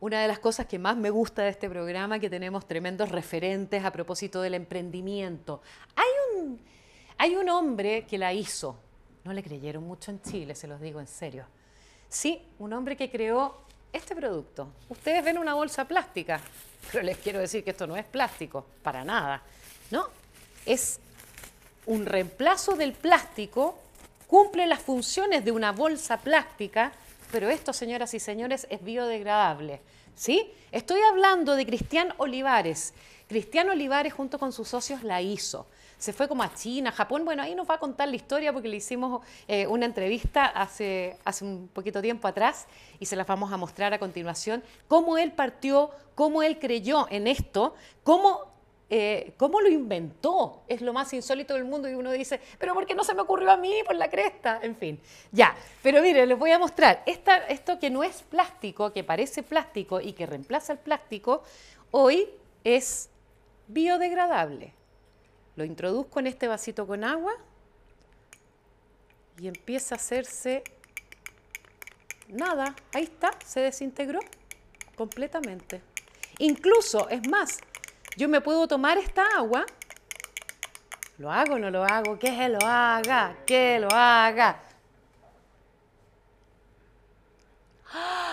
Una de las cosas que más me gusta de este programa que tenemos tremendos referentes a propósito del emprendimiento. Hay un, hay un hombre que la hizo. No le creyeron mucho en Chile, se los digo en serio. Sí, un hombre que creó este producto. Ustedes ven una bolsa plástica, pero les quiero decir que esto no es plástico, para nada. No, es un reemplazo del plástico, cumple las funciones de una bolsa plástica, pero esto, señoras y señores, es biodegradable. ¿Sí? Estoy hablando de Cristian Olivares. Cristian Olivares junto con sus socios la hizo. Se fue como a China, Japón. Bueno, ahí nos va a contar la historia porque le hicimos eh, una entrevista hace, hace un poquito tiempo atrás y se las vamos a mostrar a continuación. Cómo él partió, cómo él creyó en esto, cómo eh, cómo lo inventó. Es lo más insólito del mundo y uno dice, pero ¿por qué no se me ocurrió a mí por la cresta? En fin, ya. Pero mire, les voy a mostrar. esto que no es plástico, que parece plástico y que reemplaza el plástico, hoy es biodegradable. Lo introduzco en este vasito con agua y empieza a hacerse nada. Ahí está, se desintegró completamente. Incluso, es más, yo me puedo tomar esta agua. ¿Lo hago o no lo hago? Que lo haga, que lo haga.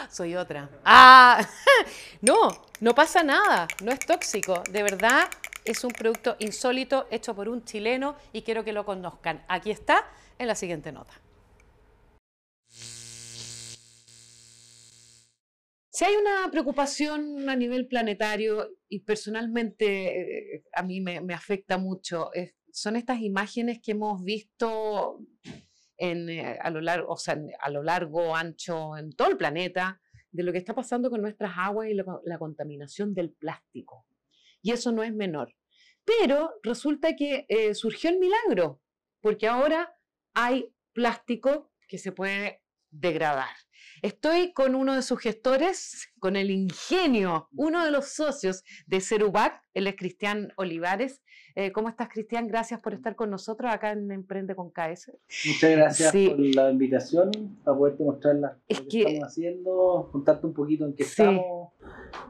Soy otra. Ah, no, no pasa nada, no es tóxico. De verdad, es un producto insólito hecho por un chileno y quiero que lo conozcan. Aquí está en la siguiente nota. Si hay una preocupación a nivel planetario y personalmente eh, a mí me, afecta mucho, son estas imágenes que hemos visto eh, a, lo largo, o sea, a lo largo, ancho, en todo el planeta, de lo que está pasando con nuestras aguas y la, contaminación del plástico. Y eso no es menor. Pero resulta que eh, surgió el milagro, porque ahora hay plástico que se puede degradar. Estoy con uno de sus gestores, con el ingenio, uno de los socios de Cerubac, él es Cristian Olivares. Eh, ¿Cómo estás, Cristian? Gracias por estar con nosotros acá en Emprende con KS. Muchas gracias por la invitación, para poderte mostrar lo que, estamos haciendo, contarte un poquito en qué estamos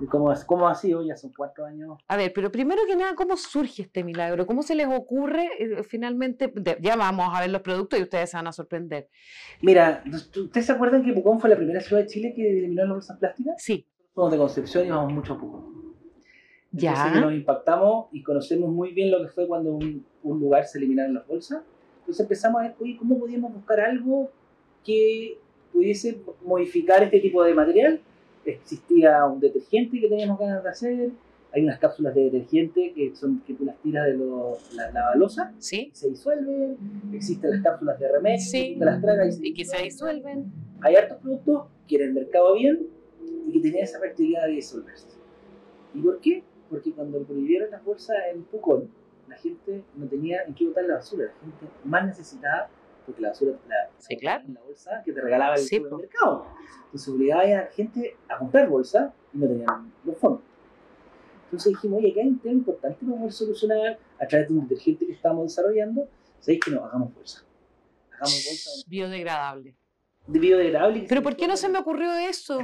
y cómo, cómo ha sido, ya son cuatro años. A ver, pero primero que nada, ¿cómo surge este milagro? ¿Cómo se les ocurre eh, finalmente? ya vamos a ver los productos y ustedes se van a sorprender. Mira, ¿ustedes se acuerdan que Pucón fue la primera ciudad de Chile que eliminó las bolsas plásticas? Sí. Somos de Concepción y vamos mucho a Pucón. Ya. nos impactamos y conocemos muy bien lo que fue cuando un, un lugar se eliminaron las bolsas. Entonces empezamos a ver, oye, ¿cómo podíamos buscar algo que pudiese modificar este tipo de material? Existía un detergente que teníamos ganas de hacer, hay unas cápsulas de detergente que son que tú las tiras de la, la balosa, ¿Sí? se disuelven, existen las cápsulas de remedio, sí. que las tragas y, que se disuelven. Hay hartos productos que en el mercado bien y que tenían esa facilidad de disolverse. ¿Y por qué? Porque cuando prohibieron las bolsas en Pucón, la gente no tenía en qué botar la basura, la gente más necesitada, porque la basura la, sí, claro. en la bolsa que te regalaba el supermercado. Entonces obligaba a la gente a comprar bolsa y no tenían los fondos. Entonces dijimos, oye, acá hay un tema importante que vamos a solucionar a través de un detergente que estamos desarrollando. ¿Sabéis que no? Hagamos bolsa. Hagamos bolsa. Biodegradable. De biodegradable. Pero ¿por qué no se me ocurrió eso?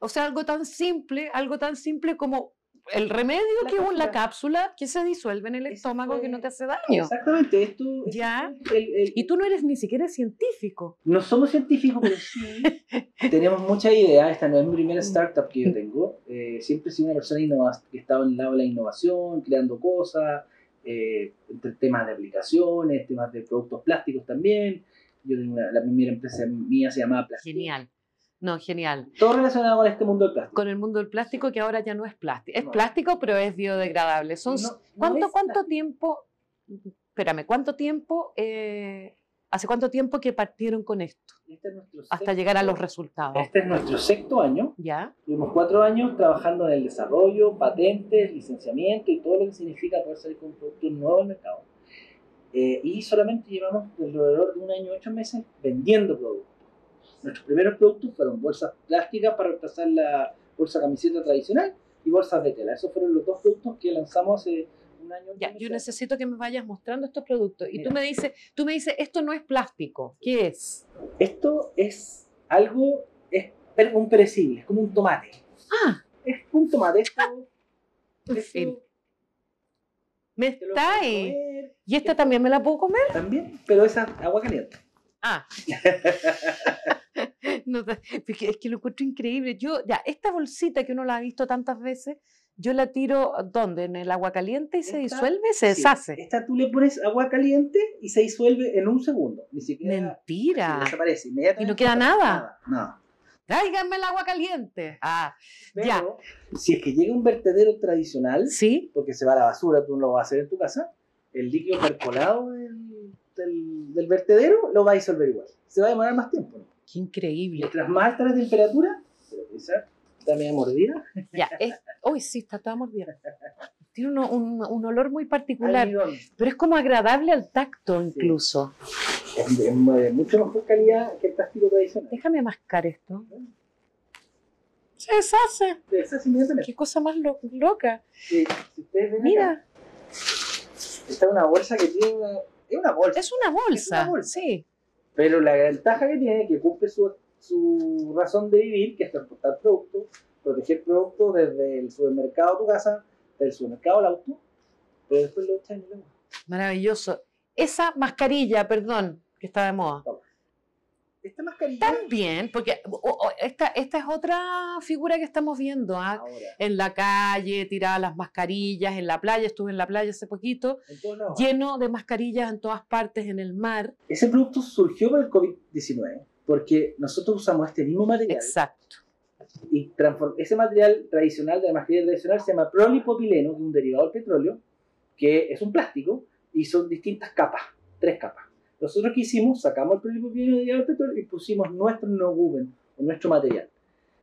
O sea, algo tan simple, algo tan simple como el remedio que es la cápsula que se disuelve en el estómago que no te hace daño. Exactamente, esto. Ya. y tú no eres ni siquiera científico. No somos científicos, pero sí tenemos muchas ideas. Esta no es mi primera startup que yo tengo. Eh, siempre he sido una persona que he estado en el lado de la innovación, creando cosas, eh, entre temas de aplicaciones, temas de productos plásticos también. Yo tengo la primera empresa mía se llamaba Plastic. Genial. No, genial. Todo relacionado con este mundo del plástico. Con el mundo del plástico que ahora ya no es plástico. Es plástico, pero es biodegradable. Son, ¿cuánto, ¿Cuánto tiempo? Espérame, ¿cuánto tiempo? Eh, ¿Hace cuánto tiempo que partieron con esto? Este hasta llegar a los resultados. Este es nuestro sexto año. Ya. Tuvimos cuatro años trabajando en el desarrollo, patentes, licenciamiento y todo lo que significa poder salir con un producto nuevo al mercado. Eh, y solamente llevamos alrededor de un año, ocho meses vendiendo productos. Nuestros primeros productos fueron bolsas plásticas para reemplazar la bolsa camiseta tradicional y bolsas de tela. Esos fueron los dos productos que lanzamos hace un año. Ya, yo necesito que me vayas mostrando estos productos. Y tú me dices, tú me dices, esto no es plástico. ¿Qué es? Esto es algo, es un perecible, es como un tomate. Ah, Es un tomate. Esto, en esto fin. Me está ahí. comer ¿Y esta también me la puedo comer? También, pero esa es agua caliente. Ah. No es que- lo encuentro increíble. Yo, ya, esta bolsita que uno la ha visto tantas veces, yo la tiro, ¿dónde? ¿En el agua caliente y se disuelve? Se Sí, deshace. Esta tú le pones agua caliente y se disuelve en un segundo. Ni siquiera Mentira. desaparece. Inmediatamente. ¿Y no queda nada? Nada. Tráiganme el agua caliente. Ah, Ya. Si es que llega un vertedero tradicional, sí. porque se va a la basura, tú no lo vas a hacer en tu casa, el líquido percolado del, del- del vertedero lo va a disolver igual. Se va a demorar más tiempo. ¿no? Qué increíble. Mientras más alta la temperatura, esa también mordida, Ya, es, uy, sí, está toda mordida. Tiene uno- un, un olor muy particular, almidón. pero es como agradable al tacto incluso. Es de, de mucho mejor calidad que el plástico tradicional. Déjame mascar esto. Se deshace. Se deshace inmediatamente. Qué cosa más lo- loca. Sí, si ustedes ven acá, Mira, está una bolsa que tiene una... Es una bolsa. es una bolsa. bolsa. Sí. Pero la ventaja que tiene es que cumple su, su razón de vivir, que es transportar productos, proteger productos desde el supermercado a tu casa, del supermercado al auto, pero después lo echan en el agua. Maravilloso. Esa mascarilla, perdón, que está de moda. Esta mascarilla... También, porque o- o- esta, esta es otra figura que estamos viendo. ¿ah? En la calle, tiradas las mascarillas, en la playa, estuve en la playa hace poquito, lleno de mascarillas en todas partes, en el mar. Ese producto surgió por el COVID-19, porque nosotros usamos este mismo material Exacto. y ese material tradicional de la mascarilla tradicional se llama polipropileno, que es un derivado del petróleo, que es un plástico y son distintas capas, tres capas. Nosotros que hicimos, sacamos el derivado del petróleo y pusimos nuestro no-woven, o nuestro material.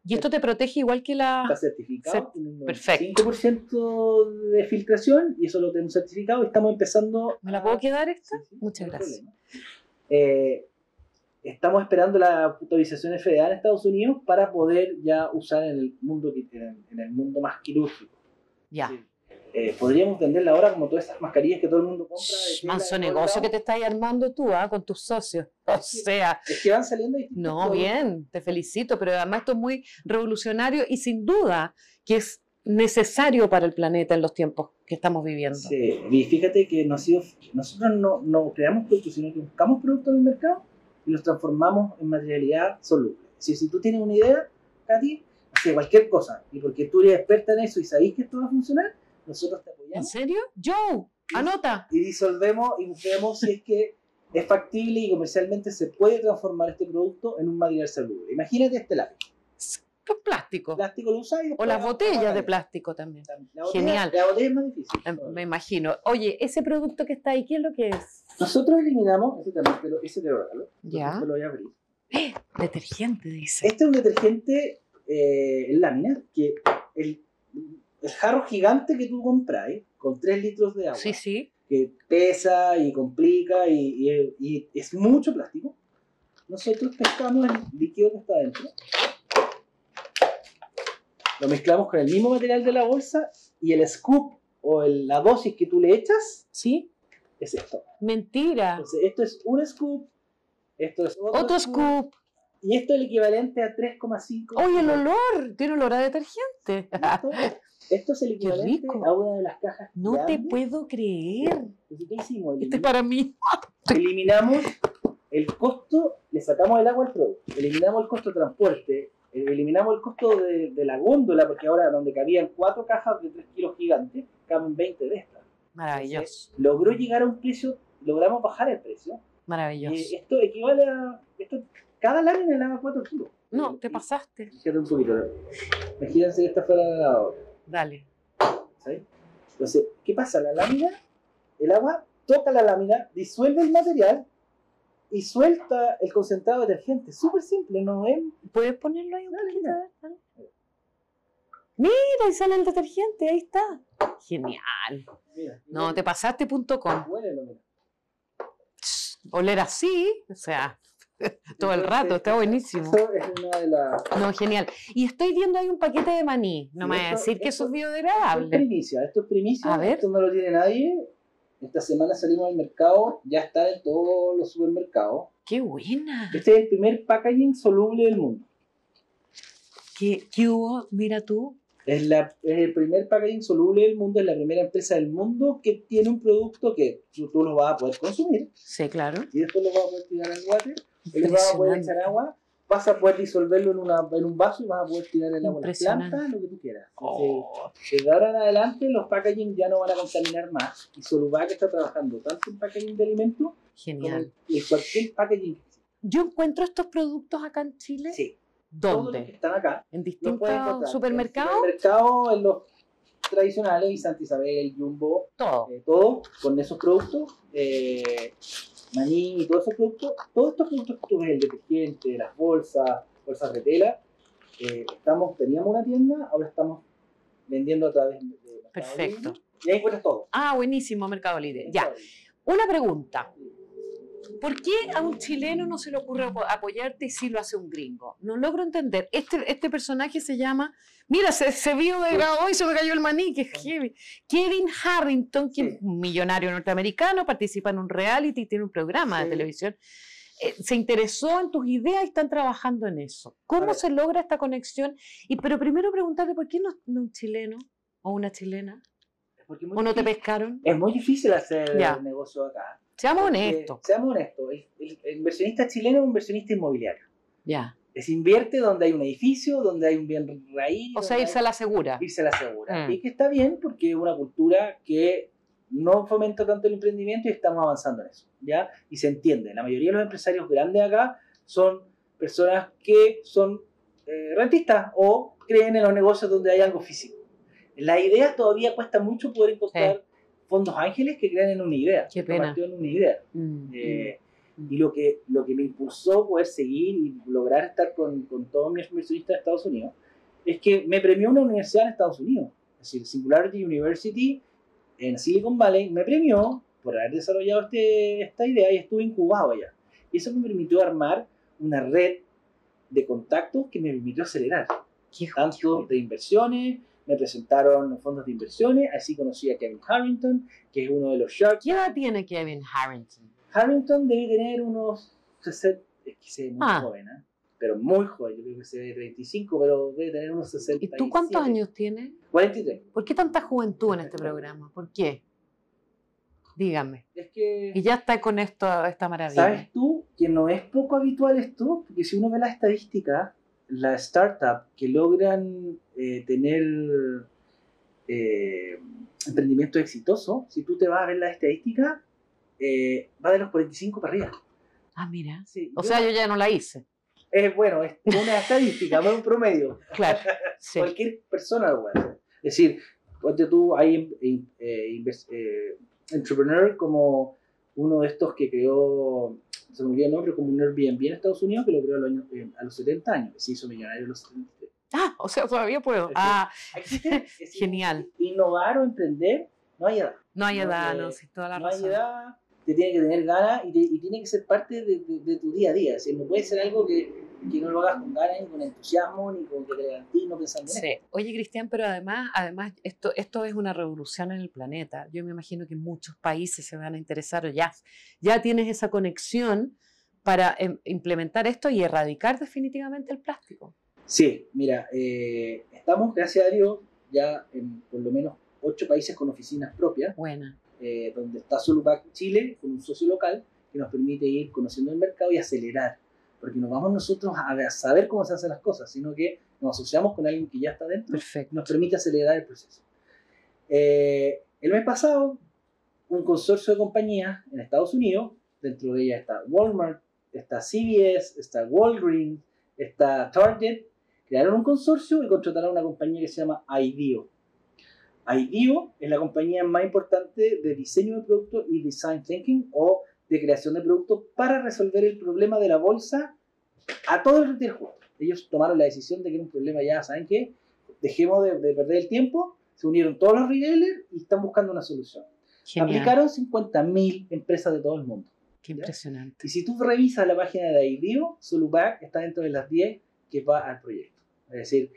Y esto te protege igual que la... Está certificado, perfecto. 5% de filtración y eso lo tenemos certificado y estamos empezando ¿Me la a- puedo quedar esta? Sí, sí, Muchas no gracias. Eh, estamos esperando la autorización FDA en Estados Unidos para poder ya usar en el mundo, en el mundo más quirúrgico. Ya. Sí. Eh, podríamos venderla ahora como todas esas mascarillas que todo el mundo compra. de manso negocio que te estás armando tú ¿ah? con tus socios. O sea, Es que van saliendo distintos no, bien, te felicito, pero además esto es muy revolucionario y sin duda que es necesario para el planeta en los tiempos que estamos viviendo. Sí, y fíjate que no ha sido- nosotros no, no creamos productos, sino que buscamos productos en el mercado y los transformamos en materialidad soluble. Si, si tú tienes una idea, Katy, sé, cualquier cosa, y porque tú eres experta en eso y sabéis que esto va a funcionar, nosotros te ¿En apoyamos serio? Joe, anota. y disolvemos y vemos si es que es factible y comercialmente se puede transformar este producto en un material salubre. Imagínate este lápiz. Con plástico. Plástico lo y O las botellas de plástico también. La botella- Genial. La botella es más difícil. Eh, Me imagino. Oye, ese producto que está ahí, ¿qué es lo que es? Nosotros eliminamos, ese también te lo, ese te lo regalo, Ya. lo voy a abrir. Detergente, dice. Este es un detergente eh, en lámina que el, el jarro gigante que tú compras con 3 litros de agua, Sí, sí. que pesa y complica y, y- y es mucho plástico, nosotros pescamos el líquido que está dentro, lo mezclamos con el mismo material de la bolsa y el scoop o el- la dosis que tú le echas ¿Sí? es esto. Mentira. Entonces, esto es un scoop, esto es otro, Otro scoop. Y esto es el equivalente a 3,5. Oye, el olor. Tiene olor a detergente. Esto, esto es el equivalente rico. a una de las cajas. No te puedo creer. Entonces, ¿Qué hicimos? Este es para mí. Eliminamos el costo, le sacamos el agua al producto, eliminamos el costo de transporte, eh, eliminamos el costo de, de la góndola, porque ahora donde cabían cuatro cajas de 3 kilos gigantes, caben 20 de estas. Maravilloso. Logró llegar a un precio, logramos bajar el precio. Maravilloso. Eh, esto equivale a. Esto, cada lámina lava 4 kilos. No, te Y- pasaste. Fíjate un poquito. Imagínense que esta fuera la lavadora. Dale. ¿sí? Entonces, ¿qué pasa? La lámina, el agua toca la lámina, disuelve el material y suelta el concentrado de detergente. Súper simple, ¿no es? ¿Puedes ponerlo ahí un Dale, poquito? mira. Mira, ahí sale el detergente, ahí está. Genial. Mira, No, te pasaste.com. Huélelo, mira. Oler así, o sea, Todo el rato, está buenísimo. Eso es una de las... No, genial. Y estoy viendo ahí un paquete de maní. No me voy a decir que eso es Esto es biodegradable. primicia, esto es primicia, A ver. esto no lo tiene nadie. Esta semana salimos al mercado, ya está en todos los supermercados. ¡Qué buena! Este es el primer packaging soluble del mundo. ¿Qué, qué hubo? Mira tú. Es, la, es el primer packaging soluble del mundo, es la primera empresa del mundo que tiene un producto que tú, tú lo vas a poder consumir Sí, claro. y después lo vas a poder tirar al water, y le vas a poder echar agua, vas a poder disolverlo en, una, en un vaso y vas a poder tirar el agua a las Impresionante. plantas, lo que tú quieras. Oh, Desde ahora en adelante los packaging ya no van a contaminar más y Solubac está trabajando tanto en packaging de alimentos como genial. en cualquier packaging. Yo encuentro estos productos acá en Chile. Sí, todos los que ¿Dónde? están acá ¿En distintos supermercados? En supermercados, en los tradicionales, Santa Isabel, Jumbo, Todo. eh, todo con esos productos, eh, maní y todos esos productos, todos estos productos que tú ves, el detergente, las bolsas, bolsas de tela, eh, estamos, teníamos una tienda, ahora estamos vendiendo a través de Mercado Perfecto. Libre, y ahí encuentras todo. Ah, buenísimo, Mercado Libre. Ya. Una pregunta. ¿Por qué a un chileno no se le ocurre apo- apoyarte y sí lo hace un gringo? No logro entender. Este, este personaje se llama. Mira, se, se vio degradó y se me cayó el maní, que heavy. Kevin Harrington, que es un millonario norteamericano, participa en un reality, tiene un programa de Sí. televisión. eh, se interesó en tus ideas y están trabajando en eso. ¿Cómo se logra esta conexión? Y pero primero preguntarle por qué no, no un chileno o una chilena o no te difícil- pescaron. Es muy difícil hacer Ya. negocio acá. Seamos porque, honestos. Seamos honestos. El, el- el inversionista chileno es un inversionista inmobiliario. Ya. Es invierte donde hay un edificio, donde hay un bien raíz. O sea, irse hay- a la segura. irse a la segura. Mm. Y que está bien porque es una cultura que no fomenta tanto el emprendimiento y estamos avanzando en eso. ¿ya? Y se entiende. La mayoría de los empresarios grandes acá son personas que son eh, rentistas o creen en los negocios donde hay algo físico. La idea todavía cuesta mucho poder encontrar fondos ángeles que crean en una idea. Qué pena. partió en una idea. Mm, Eh, mm. y lo que, lo que me impulsó poder seguir y lograr estar con, con todos mis inversionistas de Estados Unidos es que me premió una universidad en Estados Unidos. Es decir, Singularity University en Silicon Valley me premió por haber desarrollado este, esta idea y estuve incubado allá. Y eso me permitió armar una red de contactos que me permitió acelerar. Qué Tanto joya. de inversiones, me presentaron fondos de inversiones, así conocí a Kevin Harrington, que es uno de los Shark ¿Qué edad tiene Kevin Harrington? Harrington debe tener unos 60, es que se ve muy Ah. joven, ¿eh? pero muy joven, yo creo que se ve 35, pero debe tener unos 60. ¿Y tú cuántos años tienes? 43. ¿Por qué tanta juventud en este programa? ¿Por qué? Dígame. Es que, Y ya está con esto, esta maravilla. ¿sabes tú que no es poco habitual esto? Porque si uno ve las estadísticas, las startups que logran eh, tener eh, emprendimientos exitosos, si tú te vas a ver las estadísticas, eh, va de los 45 para arriba. Ah, mira. Sí, O yo- sea, yo ya no la hice. es bueno, es una estadística, no es un promedio. Claro. Sí. cualquier persona lo puede hacer. Es decir, ponte tú, hay entrepreneur como uno de estos que creó, se me olvidó el nombre, como un Airbnb en Estados Unidos, que lo creó a los, años- eh, a los 70 años, que se hizo millonario a los 73. Ah, o sea, todavía puedo. Sí. Ah, Existe- Genial. Innovar o emprender, no hay edad. no hay No, edad, no, sí, toda la no hay razón. edad, te tiene que tener ganas y, te- y tiene que ser parte de, de- de tu día a día. Es decir, no puede ser algo que, que no lo hagas con ganas, ni con entusiasmo, ni con que te levantís, no pensando en Sí. Oye, Cristian, pero además, además esto, esto es una revolución en el planeta. Yo me imagino que muchos países se van a interesar o ya, ya tienes esa conexión para em, implementar esto y erradicar definitivamente el plástico. Sí, mira, eh, estamos, gracias a Dios, ya en por lo menos ocho países con oficinas propias, Buena. eh, donde está Solupac Chile, con un socio local, que nos permite ir conociendo el mercado y acelerar. Porque no vamos nosotros a, saber cómo se hacen las cosas, sino que nos asociamos con alguien que ya está dentro Perfecto. nos permite acelerar el proceso. Eh, el mes pasado, un consorcio de compañías en Estados Unidos, dentro de ellas está Walmart, está CVS, está Walgreens, está Target, crearon un consorcio y contrataron a una compañía que se llama IDEO. IDEO es la compañía más importante de diseño de productos y design thinking o de creación de productos para resolver el problema de la bolsa a todo el justo. Ellos tomaron la decisión de que era un problema ya, ¿saben qué? Dejemos de, de perder el tiempo, se unieron todos los retailers y están buscando una solución. Genial. Aplicaron 50.000 empresas de todo el mundo. Qué impresionante. Y si tú revisas la página de IDEO, Solupac está dentro de las 10 que va al proyecto. Es decir,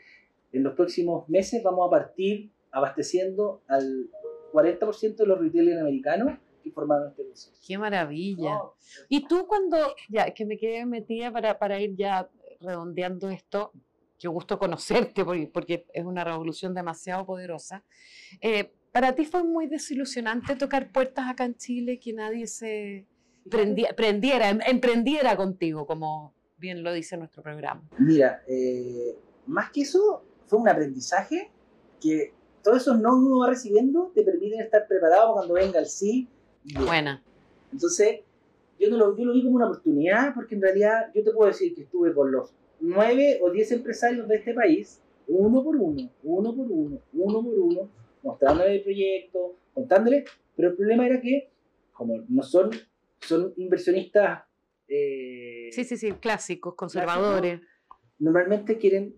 en los próximos meses vamos a partir abasteciendo al 40% de los retailers americanos que formaron este proceso. Qué maravilla. Y tú cuando, ya, que me quedé metida para, para ir ya redondeando esto, qué gusto conocerte porque, es una revolución demasiado poderosa. Eh, para ti fue muy desilusionante tocar puertas acá en Chile, que nadie se prendiera, em, emprendiera contigo, como bien lo dice nuestro programa. Mira, eh, más que eso, fue un aprendizaje que todos esos no uno va recibiendo te permiten estar preparado cuando venga el sí. Buena. Entonces, yo, no lo, yo lo vi como una oportunidad porque en realidad yo te puedo decir que estuve con los nueve o diez empresarios de este país, uno por uno, uno por uno, uno por uno, mostrándole el proyecto, contándole, pero el problema era que, como no son, son inversionistas... Eh, sí, sí, sí, clásicos, conservadores. normalmente quieren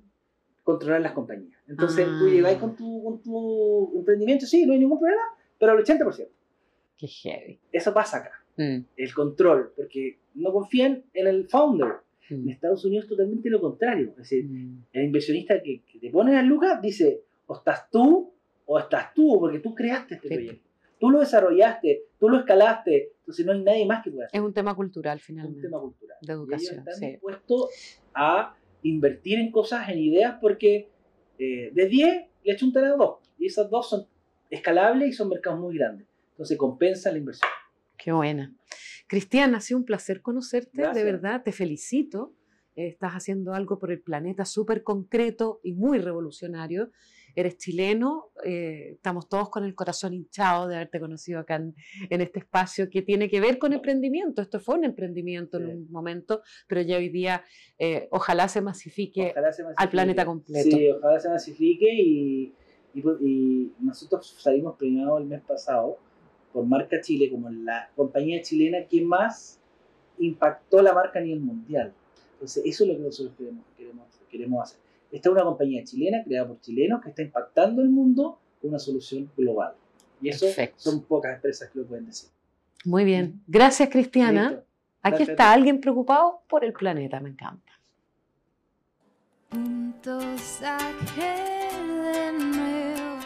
controlar las compañías. Entonces tú ah. llegáis con tu, con tu emprendimiento, sí, no hay ningún problema, pero al 80%. Qué heavy. Eso pasa acá. Mm. El control, porque no confían en el founder. En mm. Estados Unidos totalmente lo contrario. Es decir, mm. el inversionista que, te pone a lucas dice, o estás tú o estás tú, porque tú creaste este proyecto. Tú lo desarrollaste, tú lo escalaste, entonces no hay nadie más que pueda hacer. Es un tema cultural finalmente. Es un tema cultural. De educación. Y ellos están dispuestos a invertir en cosas, en ideas, porque eh, de 10 le chuntan a 2. Y esas dos son escalables y son mercados muy grandes. Entonces compensa la inversión. Qué buena. Cristian, ha sido un placer conocerte, de verdad, te felicito. Estás haciendo algo por el planeta súper concreto y muy revolucionario. Eres chileno, eh, estamos todos con el corazón hinchado de haberte conocido acá en, este espacio que tiene que ver con emprendimiento. Esto fue un emprendimiento en un momento, pero ya hoy día eh, ojalá, se masifique al planeta completo. Sí, ojalá se masifique y, y nosotros salimos premiados el mes pasado por marca Chile como la compañía chilena que más impactó la marca a nivel mundial. Entonces, eso es lo que nosotros queremos, queremos, queremos hacer. Esta es una compañía chilena creada por chilenos que está impactando el mundo con una solución global. Y eso son pocas empresas que lo pueden decir. Muy bien. Gracias, Cristiana. Aquí está alguien preocupado por el planeta, me encanta. Juntos de nuevo,